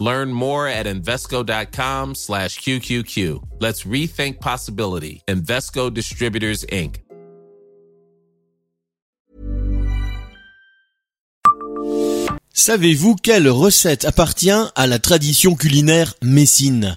Learn more at Invesco.com slash QQQ. Let's rethink possibility. Invesco Distributors, Inc. Savez-vous quelle recette appartient à la tradition culinaire messine?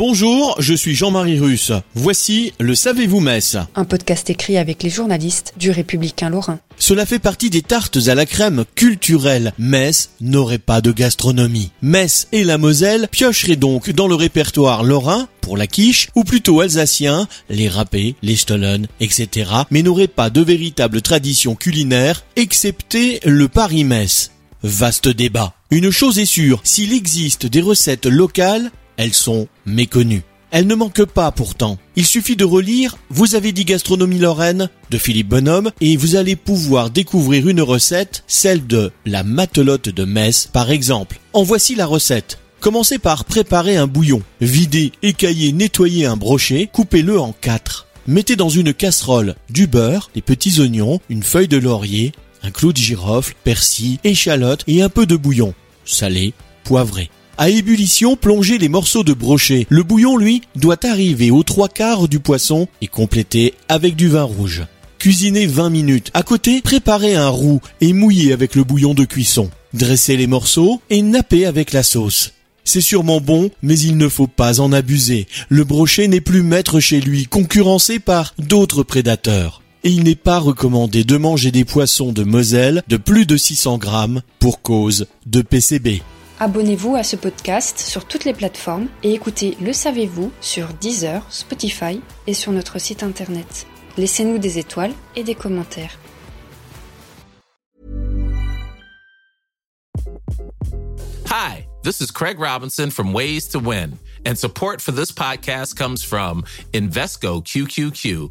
Bonjour, je suis Jean-Marie Russe. Voici le Savez-vous Metz Un podcast écrit avec les journalistes du Républicain Lorrain. Cela fait partie des tartes à la crème culturelle. Metz n'aurait pas de gastronomie. Metz et la Moselle piocheraient donc dans le répertoire lorrain pour la quiche, ou plutôt alsacien, les râpés, les stollen, etc., mais n'auraient pas de véritable tradition culinaire, excepté le Paris-Metz. Vaste débat. Une chose est sûre, s'il existe des recettes locales, elles sont méconnues. Elles ne manquent pas pourtant. Il suffit de relire Vous avez dit gastronomie lorraine de Philippe Bonhomme et vous allez pouvoir découvrir une recette, celle de la matelote de Metz par exemple. En voici la recette. Commencez par préparer un bouillon. Videz, écaillez, nettoyez un brochet, coupez-le en quatre. Mettez dans une casserole du beurre, des petits oignons, une feuille de laurier, un clou de girofle, persil, échalote et un peu de bouillon. Salé, poivré. À ébullition, plongez les morceaux de brochet. Le bouillon, lui, doit arriver aux trois quarts du poisson et compléter avec du vin rouge. Cuisinez 20 minutes. À côté, préparez un roux et mouillez avec le bouillon de cuisson. Dressez les morceaux et nappez avec la sauce. C'est sûrement bon, mais il ne faut pas en abuser. Le brochet n'est plus maître chez lui, concurrencé par d'autres prédateurs. Et il n'est pas recommandé de manger des poissons de Moselle de plus de 600 grammes pour cause de PCB. Abonnez-vous à ce podcast sur toutes les plateformes et écoutez Le Savez-vous sur Deezer, Spotify et sur notre site internet. Laissez-nous des étoiles et des commentaires. Hi, this is Craig Robinson from Ways to Win, and support for this podcast comes from Invesco QQQ